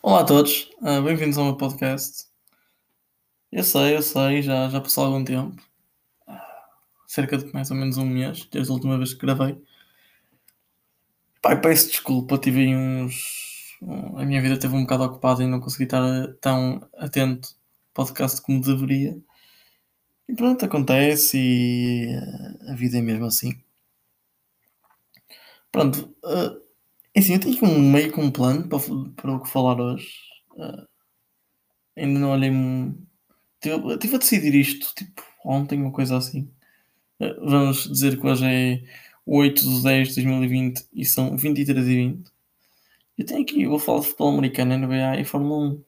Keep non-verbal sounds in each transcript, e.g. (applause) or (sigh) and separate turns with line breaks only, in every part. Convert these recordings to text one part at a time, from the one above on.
Olá a todos, uh, bem-vindos ao meu podcast. Eu sei, eu sei, já, já passou algum tempo, uh, cerca de mais ou menos um mês, desde a última vez que gravei. Pai, peço desculpa, tive uns. A minha vida esteve um bocado ocupada e não consegui estar tão atento ao podcast como deveria. E pronto, acontece e uh, a vida é mesmo assim. Pronto, assim, eu tenho um meio com um plano para, para o que falar hoje. Uh, ainda não olhei. Estive, a decidir isto, tipo, ontem, uma coisa assim. Uh, vamos dizer que hoje é 8 de 10 de 2020 e são 23 e 20. Eu tenho aqui, eu vou falar de futebol americano, NBA e Fórmula 1.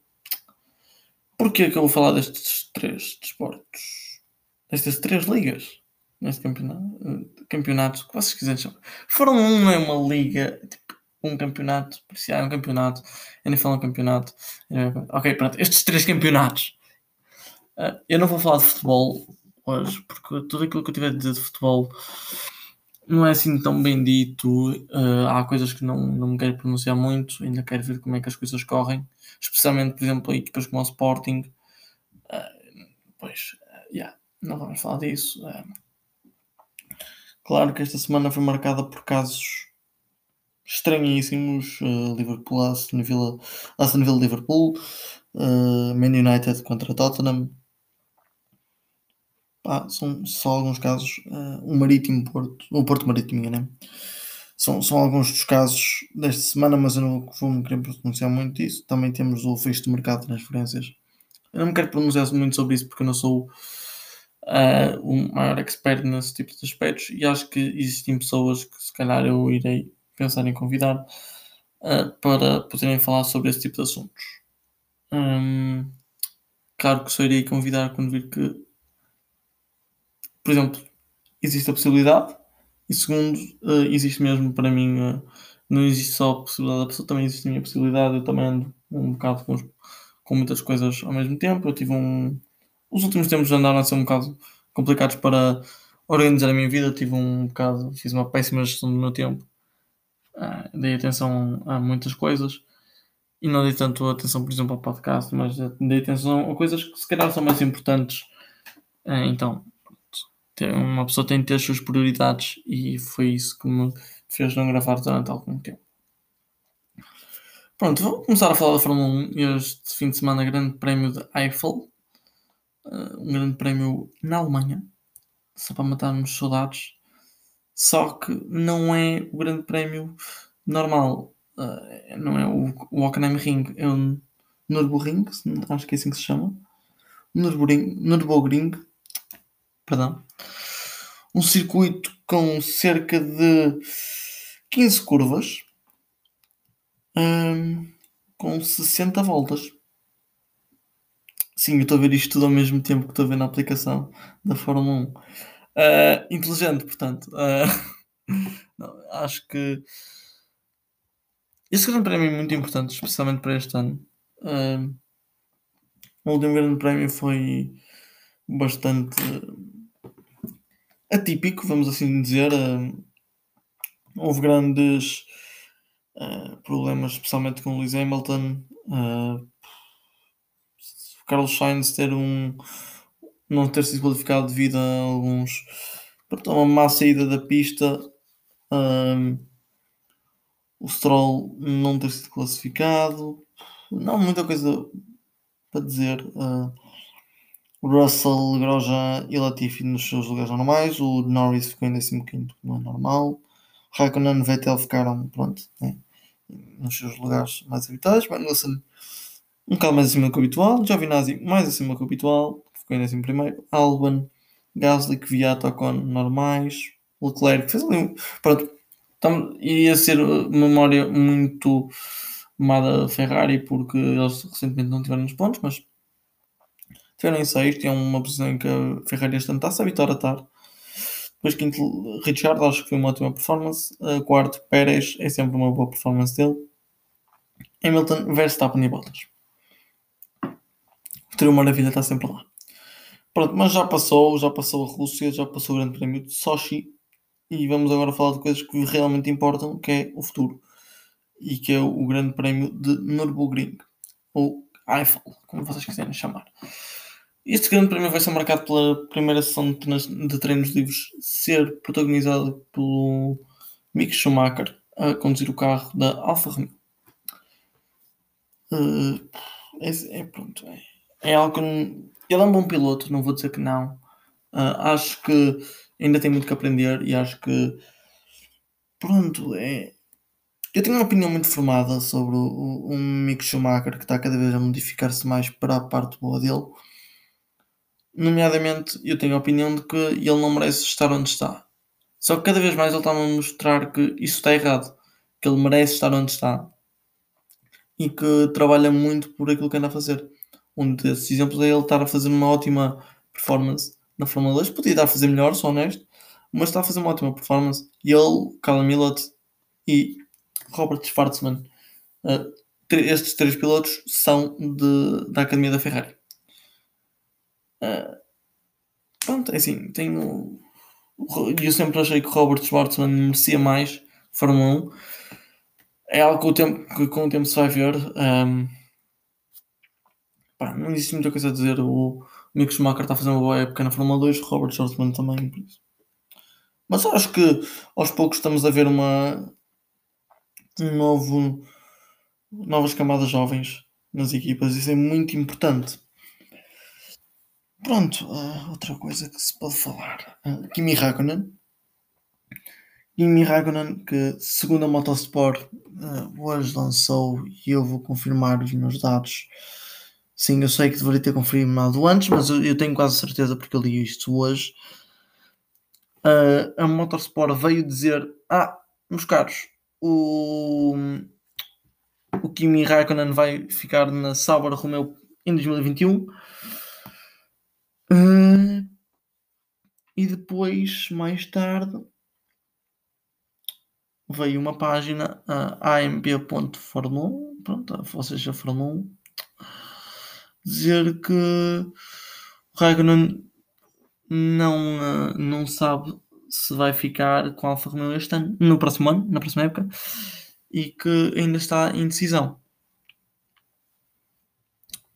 Porquê que eu vou falar destes três desportos? Destas três ligas? Neste campeonato, campeonato, que vocês quiserem chamar. Fórmula 1 não é uma liga, tipo, um campeonato, é um campeonato, NFL é um campeonato. Ok, pronto, estes três campeonatos. Uh, eu não vou falar de futebol hoje, porque tudo aquilo que eu tiver a dizer de futebol não é assim tão bem dito. Uh, há coisas que não, não me quero pronunciar muito, ainda quero ver como é que as coisas correm, especialmente, por exemplo, equipas como o Sporting. Uh, pois, yeah, não vamos falar disso. claro que esta semana foi marcada por casos estranhíssimos. Uh, Liverpool, Aston Villa, Aston Villa Liverpool, uh, Man United contra Tottenham. Pá, são só alguns casos. Uh, o Marítimo Porto, o Porto Marítimo, né? São, são alguns dos casos desta semana, mas eu não vou me querer pronunciar muito disso. Também temos o fecho de mercado de transferências. Eu não me quero pronunciar muito sobre isso porque eu não sou uh, o maior expert nesse tipo de aspectos e acho que existem pessoas que se calhar eu irei pensar em convidar uh, para poderem falar sobre esse tipo de assuntos. Um, claro que só irei convidar quando vir que, por exemplo, existe a possibilidade, e segundo, uh, existe mesmo para mim, uh, não existe só a possibilidade da pessoa, também existe a minha possibilidade, eu também ando um bocado com, com muitas coisas ao mesmo tempo. Eu tive um. Os últimos tempos andaram a ser um bocado complicados para organizar a minha vida. Tive um bocado, fiz uma péssima gestão do meu tempo Uh, dei atenção a muitas coisas e não dei tanto atenção, por exemplo, ao podcast, mas dei atenção a coisas que se calhar são mais importantes. Uh, então, uma pessoa tem de ter as suas prioridades e foi isso que me fez não gravar durante algum tempo. Pronto, vou começar a falar da Fórmula 1. Este fim de semana, Grande Prémio de Eiffel, uh, um Grande Prémio na Alemanha, só para matarmos saudades. Só que não é o grande prémio normal. Uh, não é o, o Hockenheim Ring, é o Nürburgring, acho que é assim que se chama. Nürburgring, Nürburgring perdão. Um circuito com cerca de 15 curvas um, com 60 voltas. Sim, eu estou a ver isto tudo ao mesmo tempo que estou a ver na aplicação da Fórmula 1. Uh, inteligente, portanto. Uh, (laughs) não, acho que este grande prémio é muito importante, especialmente para este ano. Uh, o último grande prémio foi bastante atípico, vamos assim dizer. houve grandes problemas, especialmente com o Lewis Hamilton. Carlos Sainz ter um não ter sido qualificado devido a alguns. Pronto, uma má saída da pista. Um, o Stroll não ter sido classificado. Não, muita coisa para dizer. Uh, Russell, Grosjean e Latifi nos seus lugares normais. O Norris ficou em 15, não é normal. Raikkonen e Vettel ficaram, pronto, né, nos seus lugares mais habituais. Magnussen um bocado mais acima do que o habitual. Giovinazzi mais acima do que o habitual em décimo primeiro. Alban, Gasly, Kvyat, Ocon normais. Leclerc fez ali um. Pronto, então, iria ser memória muito amada Ferrari porque eles recentemente não tiveram os pontos, mas tiveram em sexto é uma posição em que a Ferrari este ano está-se a habituar a estar. Depois quinto, Richard, acho que foi uma ótima performance. Quarto, Pérez, é sempre uma boa performance dele. Hamilton, Verstappen e Bottas. O trio maravilha está sempre lá. Pronto, mas já passou, já passou a Rússia, já passou o Grande Prémio de Sochi e vamos agora falar de coisas que realmente importam, que é o futuro e que é o Grande Prémio de Nürburgring. ou Eiffel, como vocês quiserem chamar. Este grande prémio vai ser marcado pela primeira sessão de treinos livres ser protagonizada pelo Mick Schumacher a conduzir o carro da Alfa Romeo. Uh, é, é, pronto, é, é algo que ele é um bom piloto, não vou dizer que não. Uh, acho que ainda tem muito que aprender e acho que pronto, é. Eu tenho uma opinião muito formada sobre o, o, Mick Schumacher que está cada vez a modificar-se mais para a parte boa dele. Nomeadamente, eu tenho a opinião de que ele não merece estar onde está. Só que cada vez mais ele está a mostrar que isso está errado, que ele merece estar onde está e que trabalha muito por aquilo que anda a fazer. Um desses exemplos é ele estar a fazer uma ótima performance na Fórmula 2. Podia estar a fazer melhor, sou honesto, mas está a fazer uma ótima performance. E ele, Callum Millot e Robert Schwarzman, uh, estes três pilotos são de, da Academia da Ferrari. Uh, pronto, é assim, tenho. Eu sempre achei que Robert Schwarzman merecia mais Fórmula 1. É algo que, o tempo, que com o tempo se vai ver. Um, pá, não existe muita coisa a dizer. O Mick Schumacher está a fazer uma boa época na Fórmula 2, Robert Schwarzman também, por isso. Mas acho que aos poucos estamos a ver uma um novo novas camadas jovens nas equipas. Isso é muito importante. Pronto, uh, outra coisa que se pode falar. Uh, Kimi Raikkonen. Kimi Raikkonen, que segundo a Motorsport uh, hoje lançou, e eu vou confirmar os meus dados. Sim, eu sei que deveria ter confirmado antes, mas eu, eu tenho quase certeza porque eu li isto hoje. Uh, a Motorsport veio dizer: Ah, meus caros, o, o Kimi Raikkonen vai ficar na Sauber Romeo em 2021. Uh, ah, e depois, mais tarde, veio uma página, uh, amp.formula 1, pronto, ou seja, Fórmula 1, dizer que o Raikkonen não, uh, não sabe se vai ficar com a Alfa Romeo este ano, no próximo ano, na próxima época, e que ainda está em decisão.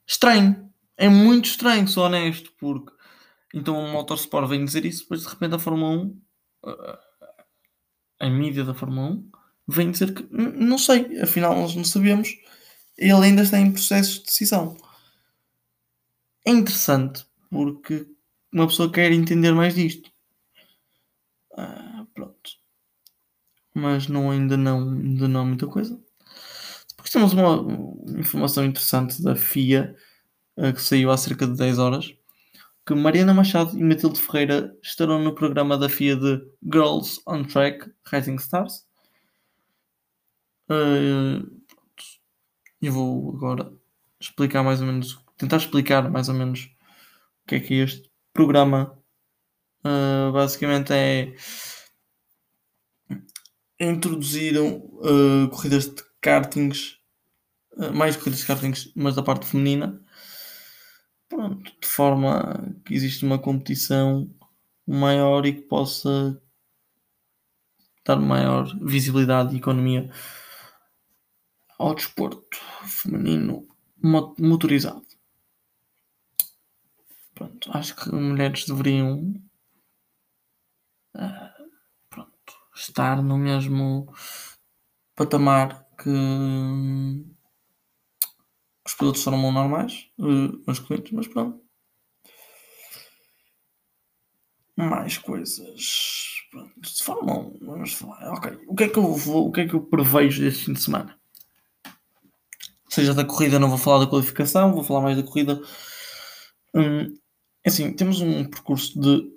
Estranho, é muito estranho, sou honesto, porque então o Motorsport vem dizer isso, depois de repente a Fórmula 1, uh, a mídia da Fórmula 1, vem dizer que não sei, afinal nós não sabemos, ele ainda está em processo de decisão. É interessante porque uma pessoa quer entender mais disto. Ah, pronto. Mas não, ainda, não, ainda não há muita coisa. Depois temos uma, informação interessante da FIA uh, que saiu há cerca de 10 horas. Que Mariana Machado e Matilde Ferreira estarão no programa da FIA de Girls on Track Rising Stars. Uh, eu vou agora explicar mais ou menos, tentar explicar mais ou menos o que é que é este programa uh, basicamente é introduziram uh, corridas de kartings, uh, mais corridas de kartings, mas da parte feminina, pronto, de forma que existe uma competição maior e que possa dar maior visibilidade e economia ao desporto feminino motorizado. Acho que mulheres deveriam uh, pronto, estar no mesmo patamar que os pilotos foram normais, uh, masculinos, mas pronto. Mais coisas. Pronto, se Fórmula 1, vamos falar. Ok, o que é que eu vou, o que é que eu prevejo deste fim de semana? Seja da corrida, não vou falar da qualificação, vou falar mais da corrida. Hum, assim, temos um percurso de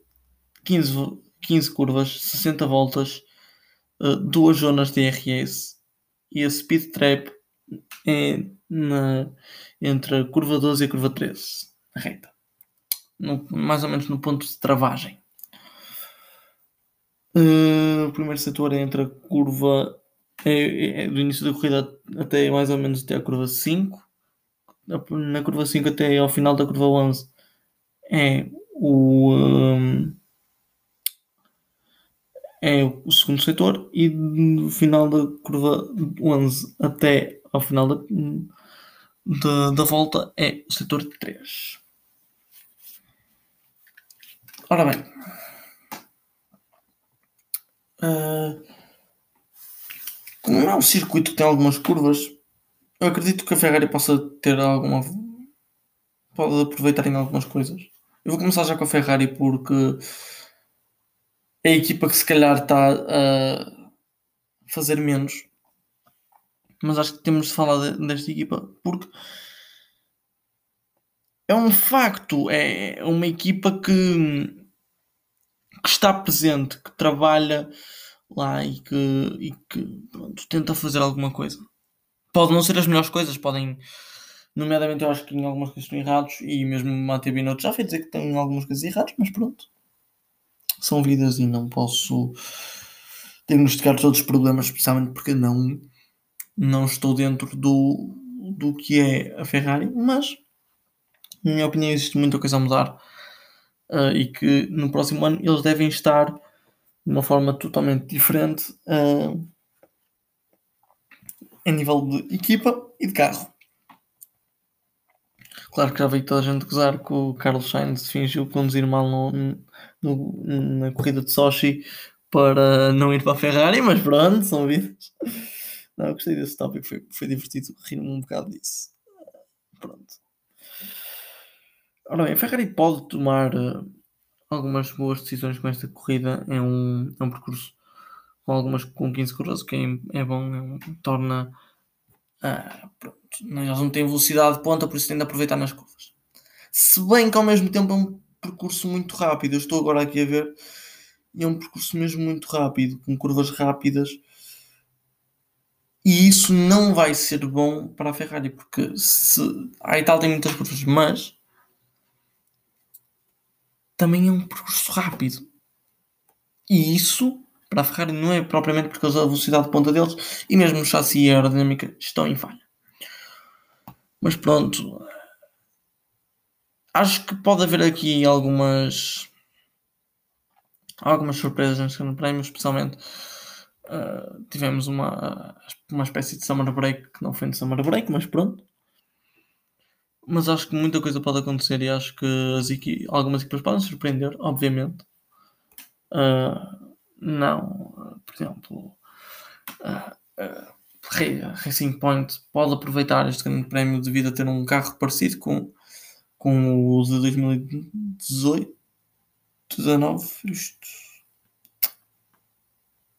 15, 15 curvas, 60 voltas, uh, duas zonas de DRS e a speed trap é na, entre a curva 12 e a curva 13, reta. No, mais ou menos no ponto de travagem. Uh, o primeiro setor é entre a curva é, é, do início da corrida até mais ou menos até a curva 5. Na curva 5 até ao final da curva 11 é o, um, é o segundo setor e no final da curva 11 até ao final da, da, da volta é o setor 3. Ora bem, uh, como é um circuito que tem algumas curvas, eu acredito que a Ferrari possa ter alguma. pode aproveitar em algumas coisas. Eu vou começar já com a Ferrari porque é a equipa que se calhar está a fazer menos. Mas acho que temos de falar desta equipa porque é um facto, é uma equipa que, que está presente, que trabalha lá e que, e que pronto, tenta fazer alguma coisa. Pode não ser as melhores coisas, podem, nomeadamente eu acho que em algumas coisas estão errados e mesmo o Mateo Binotto já fez dizer que tem algumas coisas erradas, mas pronto são vidas e não posso diagnosticar todos os problemas, especialmente porque não, não estou dentro do, do que é a Ferrari, mas na minha opinião existe muita coisa a mudar uh, e que no próximo ano eles devem estar de uma forma totalmente diferente uh, em nível de equipa e de carro. Claro que já veio toda a gente gozar que o Carlos Sainz fingiu conduzir mal no, no, na corrida de Sochi para não ir para a Ferrari, mas pronto, são vidas. Não, gostei desse tópico, foi, foi divertido rir-me um bocado disso. Pronto. Ora bem, a Ferrari pode tomar uh, algumas boas decisões com esta corrida. É um, é um percurso com algumas com 15 curvas, que é, é bom, é um, torna. Uh, pronto, eles não têm velocidade de ponta, por isso têm de aproveitar nas curvas. Se bem que ao mesmo tempo é um percurso muito rápido. Eu estou agora aqui a ver é um percurso mesmo muito rápido, com curvas rápidas. E isso não vai ser bom para a Ferrari, porque se a Itália tem muitas curvas, mas também é um percurso rápido. E isso para a Ferrari não é propriamente por causa da velocidade de ponta deles e mesmo o chassi e a aerodinâmica estão em falha. Mas pronto, acho que pode haver aqui algumas algumas surpresas no segundo prémio, especialmente uh, tivemos uma, uma espécie de summer break que não foi de summer break, mas pronto. Mas acho que muita coisa pode acontecer e acho que as equi algumas equipas podem surpreender, obviamente. Uh, não, por exemplo, uh, Racing Point pode aproveitar este grande prémio devido a ter um carro parecido com com o de 2018, 19, isto.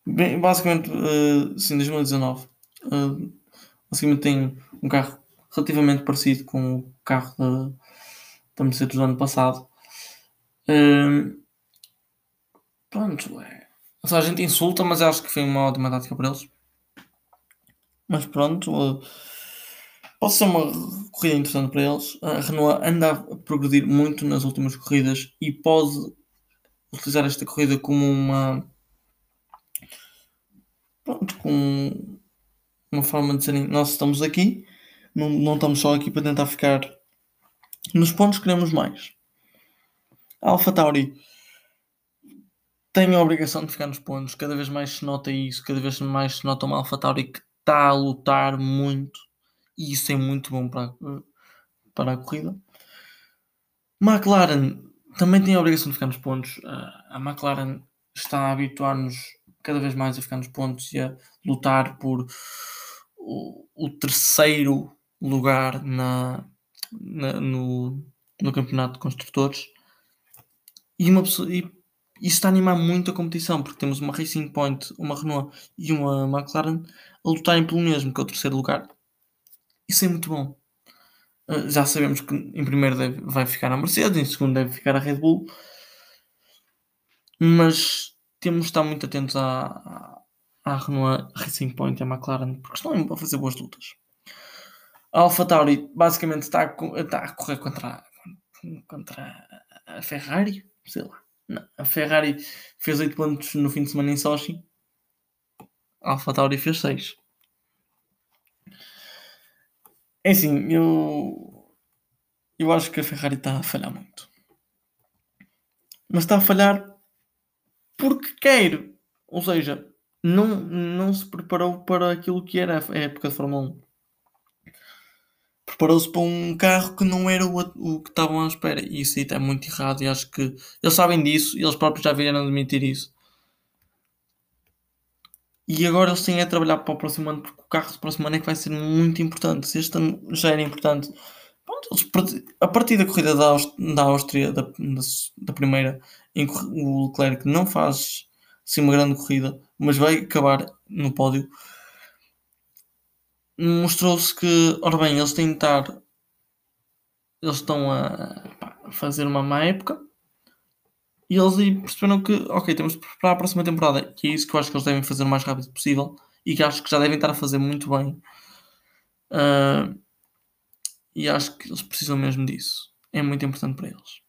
Bem, basicamente, uh, sim, 2019. Uh, basicamente tem um carro relativamente parecido com o carro da, da Mercedes do ano passado. Uh, pronto, é. a gente insulta, mas acho que foi uma ótima tática para eles. Mas pronto. Uh, Pode ser uma corrida interessante para eles. A Renault anda a progredir muito nas últimas corridas e pode utilizar esta corrida como uma. Pronto, com uma forma de dizerem: Nós estamos aqui, não, não estamos só aqui para tentar ficar nos pontos, queremos mais. A Alpha Tauri tem a obrigação de ficar nos pontos, cada vez mais se nota isso, cada vez mais se nota uma Alpha Tauri que está a lutar muito e isso é muito bom para, para a corrida. McLaren também tem a obrigação de ficar nos pontos. A McLaren está a habituar-nos cada vez mais a ficar nos pontos e a lutar por o, o terceiro lugar na, na, no, no campeonato de construtores. E, uma e isso está a animar muito a competição, porque temos uma Racing Point, uma Renault e uma McLaren a lutarem pelo mesmo, que é o terceiro lugar. Isso é muito bom. Uh, já sabemos que em primeiro deve, vai ficar a Mercedes, em segundo deve ficar a Red Bull, mas temos de estar muito atentos à, à Renault Racing Point e à McLaren, porque estão a fazer boas lutas. A AlphaTauri basicamente está a, está a correr contra, contra a Ferrari, sei lá. Não, a Ferrari fez 8 pontos no fim de semana em Sochi, AlphaTauri fez 6. É assim, eu. Eu acho que a Ferrari está a falhar muito. Mas está a falhar porque quer. Ou seja, não, não se preparou para aquilo que era a época de Fórmula 1. preparou-se para um carro que não era o, o que estavam à espera. E isso aí está muito errado. E acho que eles sabem disso e eles próprios já vieram admitir isso. E agora eles têm a trabalhar para o próximo ano, porque o carro do próximo ano é que vai ser muito importante. Se este ano já era importante, pronto, a partir da corrida da, da, Áustria, da, da, primeira, em que o Leclerc não faz assim, uma grande corrida, mas vai acabar no pódio, mostrou-se que, ora bem, eles têm de estar, eles estão a fazer uma má época e eles perceberam que, ok, temos de preparar a próxima temporada, que é isso que eu acho que eles devem fazer o mais rápido possível e que acho que já devem estar a fazer muito bem. Uh, e acho que eles precisam mesmo disso. É muito importante para eles.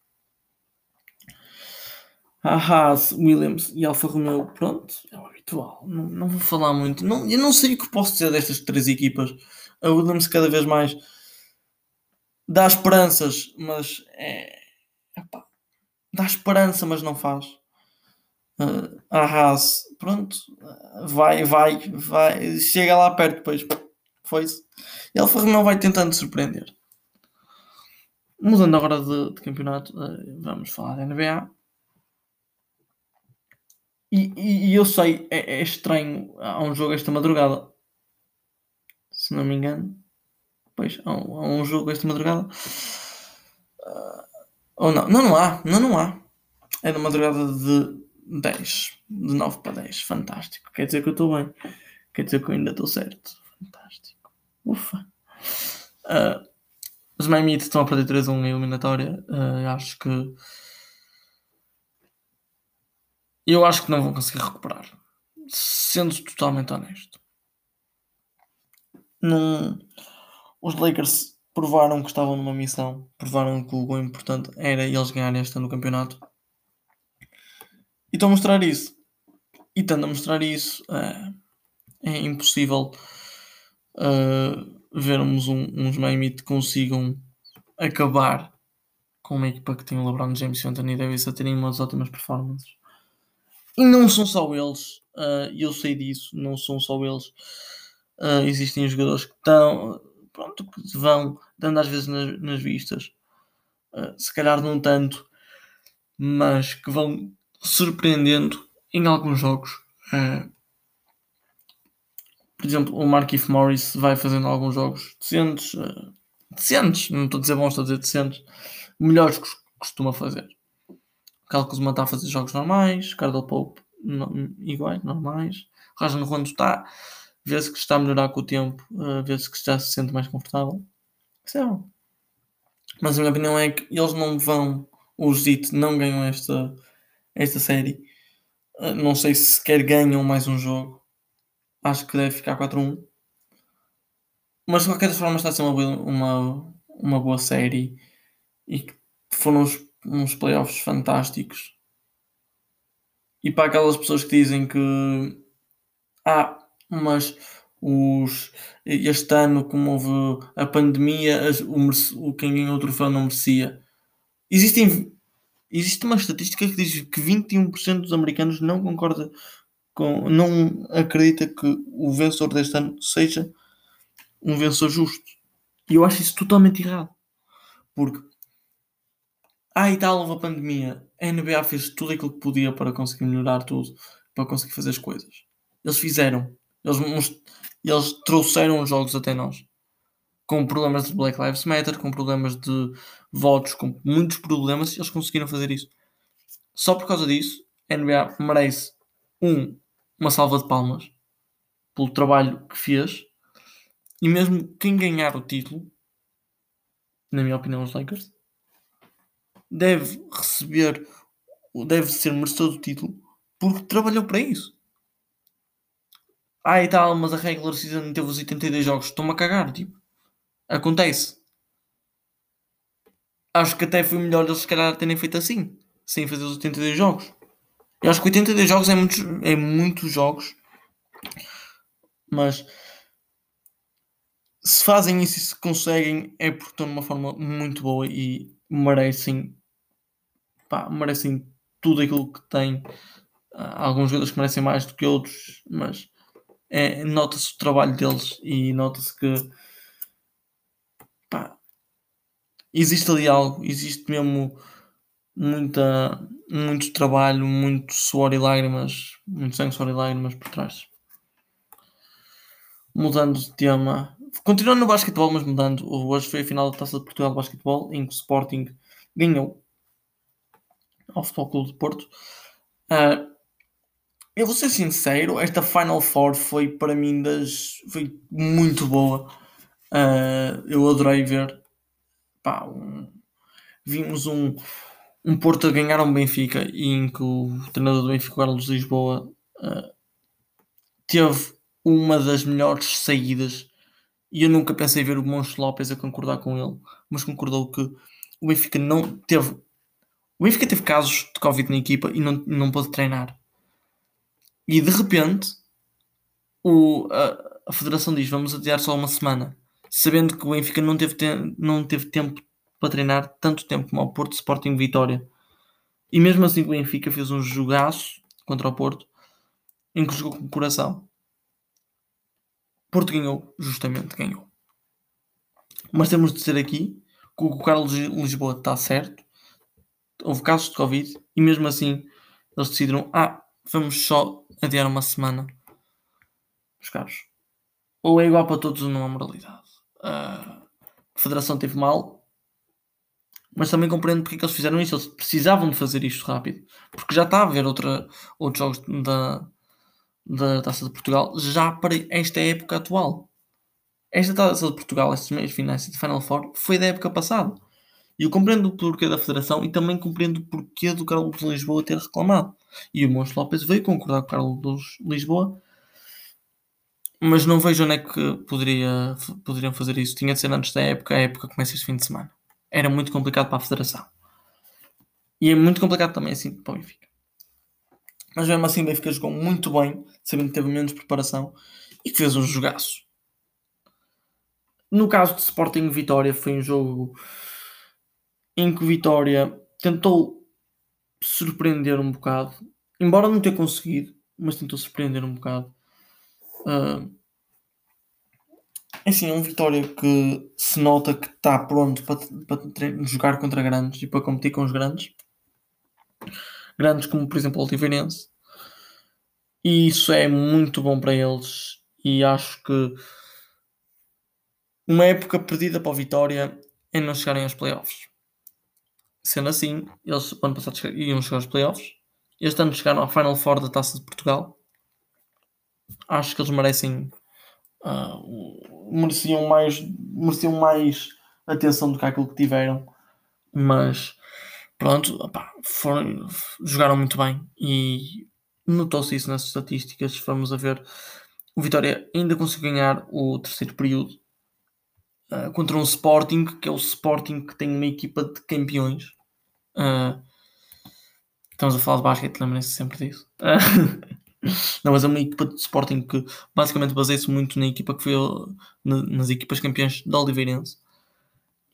A Haas, Williams e Alfa Romeo, pronto, é o habitual. Não, não vou falar muito. Não, eu não sei o que posso dizer destas três equipas. A Williams cada vez mais dá esperanças, mas é. Dá esperança, mas não faz. Uh, a Haas, pronto, vai, vai, vai, chega lá perto, depois foi-se. E a Alfa vai tentando surpreender. Mudando agora de, de campeonato, uh, vamos falar da NBA. E, e, e eu sei, é, é, estranho, há um jogo esta madrugada, se não me engano. Pois, há um, há um jogo esta madrugada. Ou não? Não, não há. Não, não há. É na madrugada de 10. De 9 para 10. Fantástico. Quer dizer que eu estou bem. Quer dizer que eu ainda estou certo. Fantástico. Ufa. Uh, os Miami estão a perder 3 1 em eliminatória. Uh, acho que. Eu acho que não vão conseguir recuperar. Sendo totalmente honesto. Num... Os Lakers provaram que estavam numa missão, provaram que o gol importante era eles ganharem este ano no campeonato. E estão a mostrar isso. E estando a mostrar isso, é, é impossível uh, vermos um, uns Miami que consigam acabar com uma equipa que tem o LeBron James e o Anthony Davis a terem umas ótimas performances. E não são só eles, uh, eu sei disso, não são só eles. Uh, existem jogadores que estão pronto, que vão dando às vezes nas, nas vistas, uh, se calhar não tanto, mas que vão surpreendendo em alguns jogos. Uh, por exemplo, o Markif Morris vai fazendo alguns jogos decentes, uh, decentes, não estou a dizer bons, estou a dizer decentes, melhores que costuma fazer. Cal Kuzma está a fazer jogos normais, Cardell Pope no, iguais, normais, Rajan Rondo está vê-se que está a melhorar com o tempo, uh, vê-se que já se sente mais confortável. Isso é. Mas a minha opinião é que eles não vão, os ZIT não ganham esta, esta série. Uh, não sei se sequer ganham mais um jogo. Acho que deve ficar 4-1. Mas de qualquer forma está a ser uma, uma, uma boa série e foram uns, uns playoffs fantásticos. E para aquelas pessoas que dizem que ah, mas os, este ano, como houve a pandemia, o, o quem ganhou o troféu não merecia. Existem, existe uma estatística que diz que 21% dos americanos não concorda com, não acredita que o vencedor deste ano seja um vencedor justo. E eu acho isso totalmente errado. Porque ah, e tal, a pandemia. A NBA fez tudo aquilo que podia para conseguir melhorar tudo, para conseguir fazer as coisas. Eles fizeram. Eles, eles trouxeram os jogos até nós. Com problemas de Black Lives Matter, com problemas de votos, com muitos problemas, eles conseguiram fazer isso. Só por causa disso, a NBA merece um, uma salva de palmas pelo trabalho que fez. E mesmo quem ganhar o título, na minha opinião, os Lakers, deve receber, deve ser merecedor do título porque trabalhou para isso. Ah, e tal, mas a regular season teve os 82 jogos. Estou-me a cagar, tipo. Acontece. Acho que até foi melhor eles se calhar terem feito assim. Sem fazer os 82 jogos. Eu acho que 82 jogos é muitos, é muitos jogos. Mas se fazem isso e se conseguem é porque estão numa forma muito boa e merecem pá, merecem tudo aquilo que têm. Há alguns jogadores que merecem mais do que outros, mas é, nota-se o trabalho deles e nota-se que pá, existe ali algo, existe mesmo muita, muito trabalho, muito suor e lágrimas, muito sangue, suor e lágrimas por trás. Mudando de tema, continuando no basquetebol, mas mudando, hoje foi a final da Taça de Portugal de Basquetebol, em que o Sporting ganhou ao Futebol Clube de Porto. Uh, eu vou ser sincero, esta Final Four foi para mim das. foi muito boa. Uh, eu adorei ver. Pá, um, vimos um, um Porto a ganhar um Benfica em que o treinador do Benfica, Carlos Lisboa, uh, teve uma das melhores saídas e eu nunca pensei ver o Moncho Lopes a concordar com ele, mas concordou que o Benfica não teve. O Benfica teve casos de Covid na equipa e não, não pôde treinar. E de repente o, a, a Federação diz: vamos adiar só uma semana, sabendo que o Benfica não teve, te, não teve tempo para treinar tanto tempo como ao Porto Sporting Vitória. E mesmo assim o Benfica fez um jogaço contra o Porto em que jogou com o coração. Porto ganhou, justamente ganhou. Mas temos de dizer aqui que o Carlos Lisboa está certo. Houve casos de Covid e mesmo assim eles decidiram: ah, vamos só adiar uma semana. Meus caros, ou é igual para todos ou não há moralidade. Uh, a Federação teve mal, mas também compreendo porque é que eles fizeram isso. Eles precisavam de fazer isto rápido, porque já está a haver outra, outros jogos da, da Taça de Portugal já para esta época atual. Esta Taça de Portugal, estes meios finais de Final Four, foi da época passada. E eu compreendo o porquê da Federação e também compreendo o porquê do Carlos de Lisboa ter reclamado. E o Montes Lopes veio concordar com o Carlos Lisboa, mas não vejo onde é que poderia, poderiam fazer isso. Tinha de ser antes da época, a época começa este fim de semana. Era muito complicado para a Federação. E é muito complicado também assim para o Benfica. Mas mesmo assim o Benfica jogou muito bem, sabendo que teve menos preparação e que fez um jogaço. No caso de Sporting Vitória, foi um jogo em que o Vitória tentou surpreender um bocado, embora não tenha conseguido, mas tentou surpreender um bocado. Uh, assim, é um Vitória que se nota que está pronto para, jogar contra grandes e para competir com os grandes grandes como por exemplo o Oliveirense e isso é muito bom para eles e acho que uma época perdida para o Vitória é não chegarem aos playoffs. Sendo assim, eles ano passado iam chegar aos playoffs. Este ano chegaram à Final Four da Taça de Portugal. Acho que eles merecem uh, mereciam mais mereciam mais atenção do que aquilo que tiveram. Mas pronto, foram, jogaram muito bem e notou-se isso nas estatísticas. Fomos a ver, o Vitória ainda conseguiu ganhar o terceiro período uh, contra um Sporting, que é o Sporting que tem uma equipa de campeões. Uh, estamos a falar de basquete, lembrem-se sempre disso. Uh, (laughs) não, mas é uma equipa de Sporting que basicamente baseia-se muito na equipa que foi na, nas equipas campeãs da Oliveirense.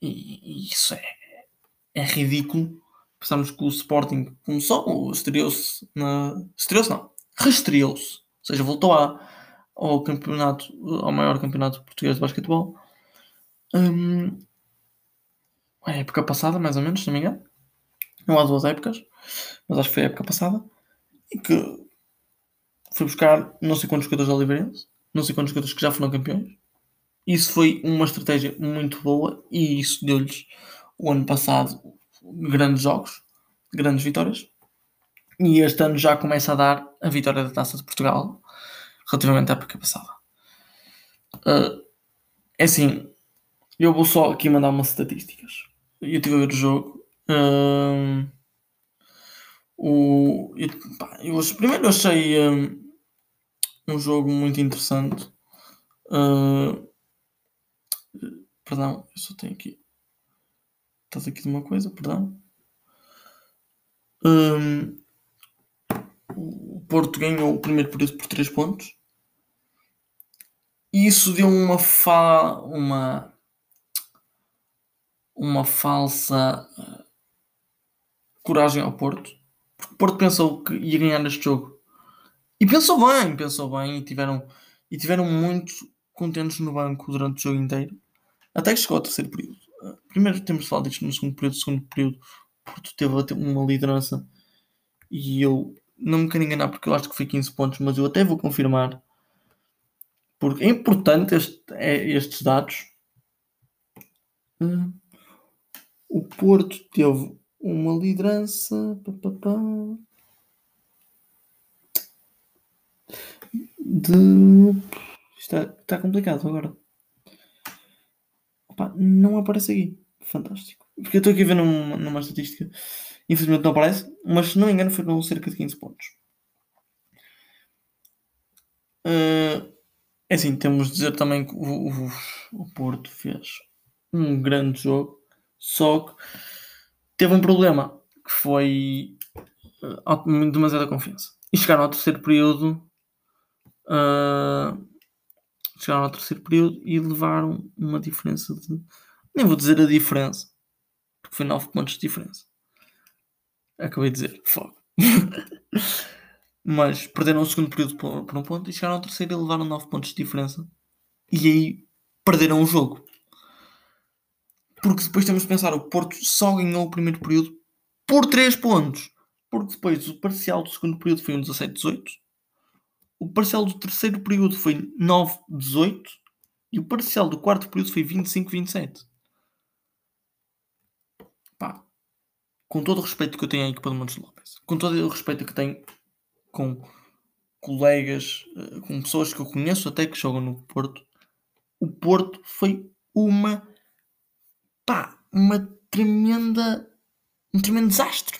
E, e isso é, é ridículo Pensamos que o Sporting começou, estreou-se na. Estreou-se não, restreou-se. Ou seja, voltou ao campeonato, ao maior campeonato português de basquetebol. Um, a época passada, mais ou menos, se não me engano. Não há duas épocas, mas acho que foi a época passada. E que foi buscar não sei quantos jogadores oliveirenses, não sei quantos jogadores que já foram campeões. Isso foi uma estratégia muito boa e isso deu-lhes o ano passado grandes jogos, grandes vitórias. E este ano já começa a dar a vitória da Taça de Portugal relativamente à época passada. Uh, é assim, eu vou só aqui mandar umas estatísticas. Eu estive a ver o jogo. Uh, o, eu, pá, eu, primeiro achei um, um jogo muito interessante. Uh, perdão, eu só tenho aqui Estás aqui de uma coisa, perdão. Um, o Porto ganhou o primeiro período por 3 pontos. E isso deu uma fa uma uma falsa uh, coragem ao Porto. Porque o Porto pensou que ia ganhar neste jogo. E pensou bem, pensou bem e tiveram, e tiveram muito contentes no banco durante o jogo inteiro. Até que chegou ao terceiro período primeiro temos de falar disto no segundo período. Segundo período, Porto teve uma liderança e eu não me quero enganar porque eu acho que foi 15 pontos, mas eu até vou confirmar porque é importante este, é, estes dados. Hum. O Porto teve uma liderança de. Está, está complicado agora. Opa, não aparece aqui. Fantástico. Porque eu estou aqui a ver numa, numa estatística. Infelizmente não aparece, mas se não me engano foram cerca de 15 pontos. Uh, é assim, temos de dizer também que o, o, o Porto fez um grande jogo, só que teve um problema que foi uh, demasiada confiança. E chegaram ao terceiro período. Uh, chegaram ao terceiro período e levaram uma diferença de. Nem vou dizer a diferença, porque foi 9 pontos de diferença. Acabei de dizer, fogo. (laughs) Mas perderam o segundo período por, por um ponto e chegaram ao terceiro e levaram 9 pontos de diferença. E aí perderam o jogo. Porque depois temos de pensar, o Porto só ganhou o primeiro período por 3 pontos. Porque depois o parcial do segundo período foi um 17-18. O parcial do terceiro período foi 9-18. E o parcial do quarto período foi 25-27. Pá. Com todo o respeito que eu tenho aí com o Montes Lopes. Com todo o respeito que tenho com colegas, eh, com pessoas que eu conheço até que jogam no Porto. O Porto foi uma pá, uma tremenda um tremendo desastre.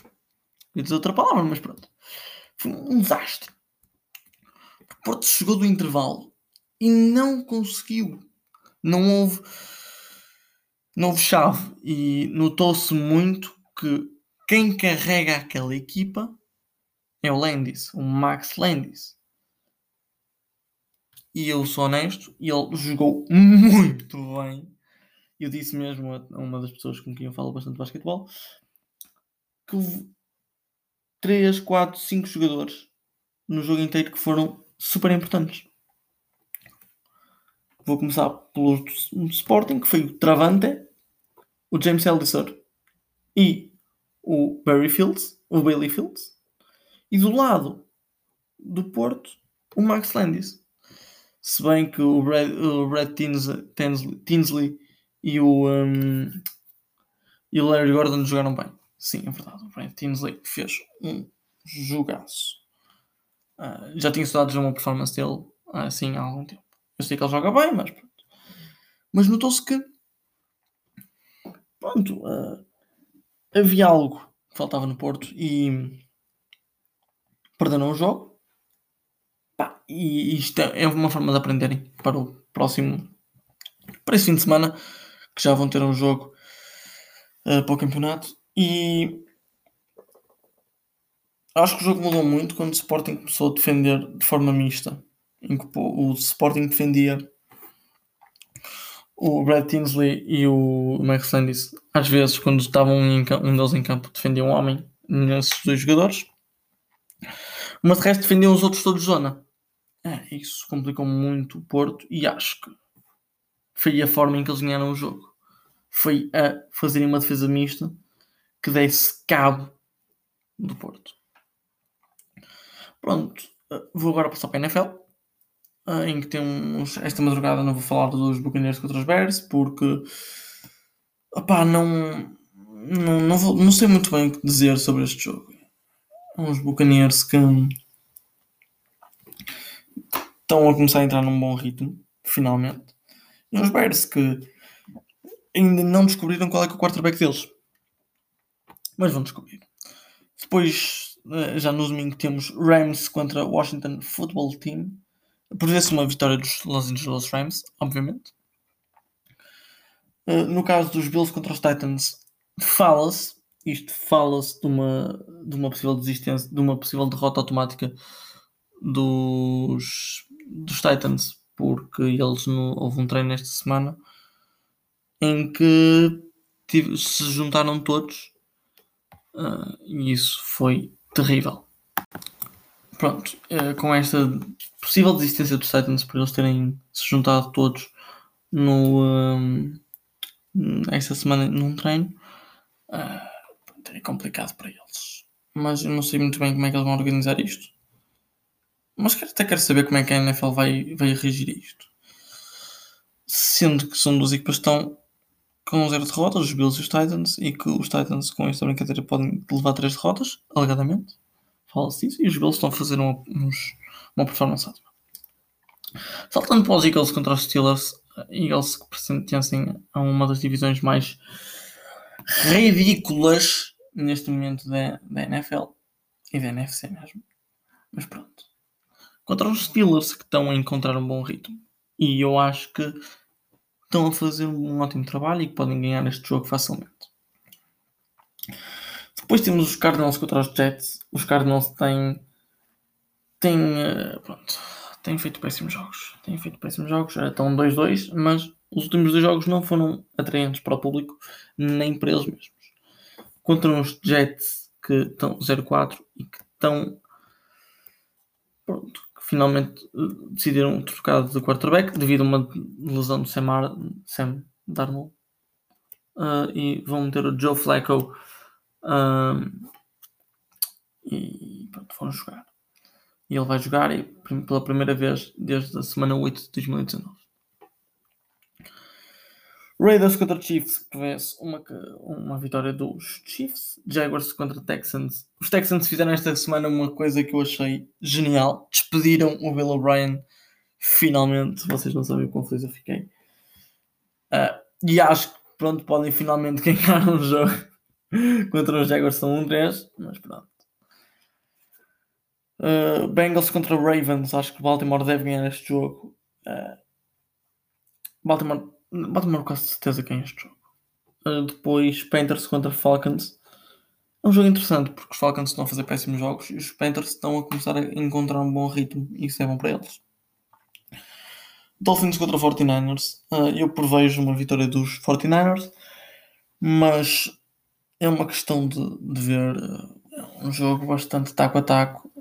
Eu dizer outra palavra, mas pronto. Foi um desastre. O Porto chegou do intervalo e não conseguiu. Não houve não houve chave e notou-se muito que quem carrega aquela equipa é o Landis, o Max Landis. E eu sou honesto, ele jogou muito bem. Eu disse mesmo a uma das pessoas com quem eu falo bastante basquetebol que houve 3, 4, 5 jogadores no jogo inteiro que foram super importantes. Vou começar pelo Sporting, que foi o Travante, o James Elliser e o Barry Fields, o Bailey Fields. E do lado do Porto, o Max Landis. Se bem que o Red, o Red Tinsley, Tinsley e, o, um, e o Larry Gordon jogaram bem. Sim, é verdade. O Brad Tinsley fez um jogaço. Uh, já tinha estudado uma performance dele assim há algum tempo. Eu sei que ele joga bem, mas pronto. Mas notou-se que pronto, uh, havia algo que faltava no Porto e perderam o jogo. E isto é uma forma de aprenderem para o próximo, para esse fim de semana, que já vão ter um jogo uh, para o campeonato. E acho que o jogo mudou muito quando o Sporting começou a defender de forma mista. Em que o Sporting defendia o Brad Tinsley e o Max Landis, às vezes, quando estavam um deles em campo, defendiam um homem nesses dois jogadores mas de resto defendiam os outros todos de zona. É, isso complicou muito o Porto e acho que foi a forma em que eles ganharam o jogo. Foi a fazerem uma defesa mista que desse cabo do Porto. Pronto, vou agora passar para a NFL, em que temos esta madrugada não vou falar dos Buccaneers contra os Bears, porque opá, não, não, não, vou, não sei muito bem o que dizer sobre este jogo uns Buccaneers que estão a começar a entrar num bom ritmo, finalmente. Uns Bears que ainda não descobriram qual é, é o quarterback deles. Mas vão descobrir. Depois, eh, já no domingo, temos Rams contra Washington Football Team. Vezes uma vitória dos Los Angeles Rams, obviamente. Eh, no caso dos Bills contra os Titans, fala-se isto fala-se de uma, de uma possível desistência, de uma possível derrota automática dos, dos Titans, porque eles no, houve um treino esta semana em que tive, se juntaram todos uh, e isso foi terrível. Pronto, uh, com esta possível desistência dos Titans por eles terem se juntado todos no, um, esta semana num treino, uh, é complicado para eles. Mas eu não sei muito bem como é que eles vão organizar isto. Mas até quero saber como é que a NFL vai, vai reagir a isto. Sendo que são duas equipas que estão com zero derrotas, os Bills e os Titans, e que os Titans com esta brincadeira podem levar três derrotas, alegadamente. Fala-se disso, e os Bills estão a fazer uma, uns, uma performance ótima. Saltando para os Eagles contra os Steelers, Eagles que pertencem a uma das divisões mais ridículas neste momento da, da NFL e da NFC mesmo. Mas pronto. Contra os Steelers que estão a encontrar um bom ritmo. E eu acho que estão a fazer um ótimo trabalho e que podem ganhar este jogo facilmente. Depois temos os Cardinals contra os Jets. Os Cardinals têm. têm. Eh, pronto. têm feito péssimos jogos. Têm feito péssimos jogos. Estão 2-2, mas os últimos dois jogos não foram atraentes para o público, nem para eles mesmos. Contra os Jets que estão 0-4 e que estão. Pronto, finalmente uh, decidiram trocar de quarterback devido a uma lesão do Sam, Ar Sam Darnold. Uh, e vão meter o Joe Flacco uh, e pronto, vão jogar. E ele vai jogar e, pela primeira vez desde a semana 8 de 2019. Raiders contra Chiefs, prevê-se uma, uma vitória dos Chiefs. Jaguars contra Texans. Os Texans fizeram esta semana uma coisa que eu achei genial. Despediram o Bill O'Brien. Finalmente, vocês não sabem o quão feliz eu fiquei. Uh, e acho que pronto, podem finalmente (laughs) ganhar um jogo contra os Jaguars são 1-3, mas pronto. Uh, Bengals contra Ravens, acho que Baltimore deve ganhar este jogo. Uh, Baltimore Baltimore quase certeza é este jogo. Uh, depois Panthers contra Falcons. É um jogo interessante porque os Falcons estão a fazer péssimos jogos e os Panthers estão a começar a encontrar um bom ritmo e isso é bom para eles. Dolphins contra 49ers. Uh, eu prevejo uma vitória dos 49ers, mas é uma questão de, de ver uh, um jogo bastante taco a taco.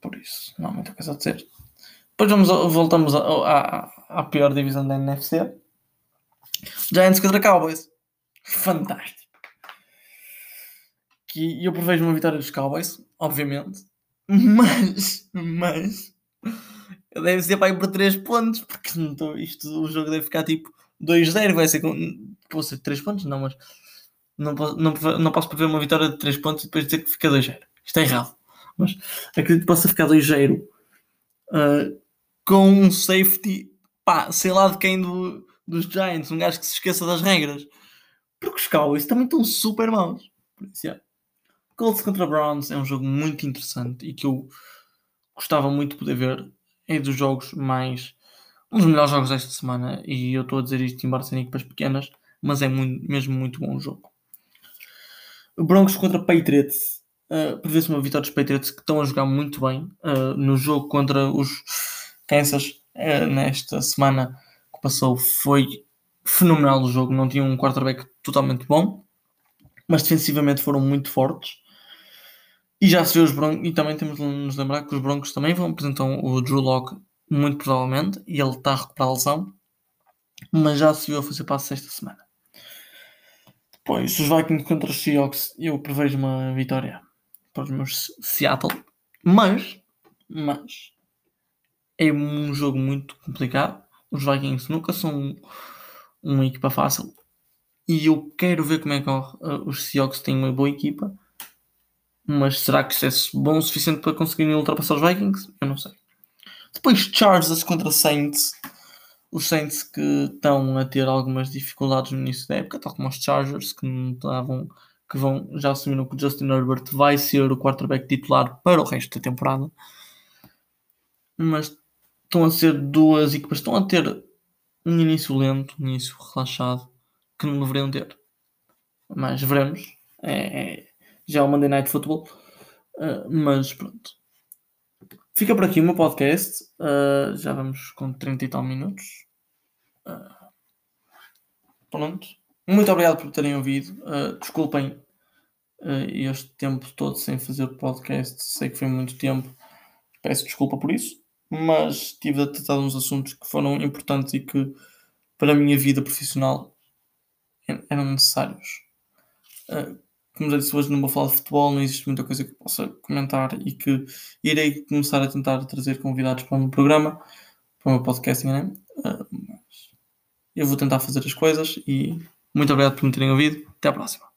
Por isso, não há muita coisa a dizer. Depois vamos, voltamos à pior divisão da NFC. Giants contra Cowboys. Fantástico. Que eu prevejo uma vitória dos Cowboys, obviamente. Mas, mas, deve ser para ir por 3 pontos, porque não estou, isto, o jogo deve ficar tipo 2-0. Vai ser com. Pode ser 3 pontos? Não, mas não, não, não posso prever uma vitória de 3 pontos e depois dizer que fica 2-0. Isto é errado. Mas acredito que possa ficar 2-0. Uh, com um safety, pá, sei lá de quem do, dos Giants, um gajo que se esqueça das regras. Porque os Cowboys também estão super maus. Yeah. Colts contra Browns é um jogo muito interessante e que eu gostava muito de poder ver. É dos jogos mais. um dos melhores jogos desta semana. E eu estou a dizer isto embora sejam equipas pequenas, mas é muito, mesmo muito bom o jogo. Broncos contra Patriots. Uh, Prevê-se uma vitória dos Patriots que estão a jogar muito bem uh, no jogo contra os Kansas uh, nesta semana que passou foi fenomenal o jogo, não tinha um quarterback totalmente bom, mas defensivamente foram muito fortes. E já se vê os Broncos, e também temos de nos lembrar que os Broncos também vão apresentar o Drew Locke, muito provavelmente, e ele está a recuperar a lesão, mas já se viu a fazer passo esta semana. Depois, os Vikings contra os Seahawks, eu prevejo uma vitória para os meus Seattle, mas, mas, é um jogo muito complicado. Os Vikings nunca são uma equipa fácil. E eu quero ver como é que uh, os Seahawks têm uma boa equipa. Mas será que isso é bom o suficiente para conseguirem ultrapassar os Vikings? Eu não sei. Depois Chargers contra Saints. Os Saints que estão a ter algumas dificuldades no início da época, tal como os Chargers que não estavam, que vão já assumiram que o Justin Herbert vai ser o quarterback titular para o resto da temporada. Mas estão a ser duas equipas, estão a ter um início lento, um início relaxado, que não deveriam ter. Mas veremos. É, é já é o Monday Night Football. Uh, mas pronto. Fica por aqui o meu podcast. Uh, já vamos com 30 e tal minutos. Uh, pronto. Muito obrigado por terem ouvido. desculpem este tempo todo sem fazer podcast. Sei que foi muito tempo. Peço desculpa por isso mas tive a tratar uns assuntos que foram importantes e que para a minha vida profissional eram necessários. Uh, como já disse hoje, não vou falar de futebol, não existe muita coisa que possa comentar e que irei começar a tentar trazer convidados para o meu programa, para o meu podcast, né? Eu vou tentar fazer as coisas e muito obrigado por me terem ouvido. Até à próxima.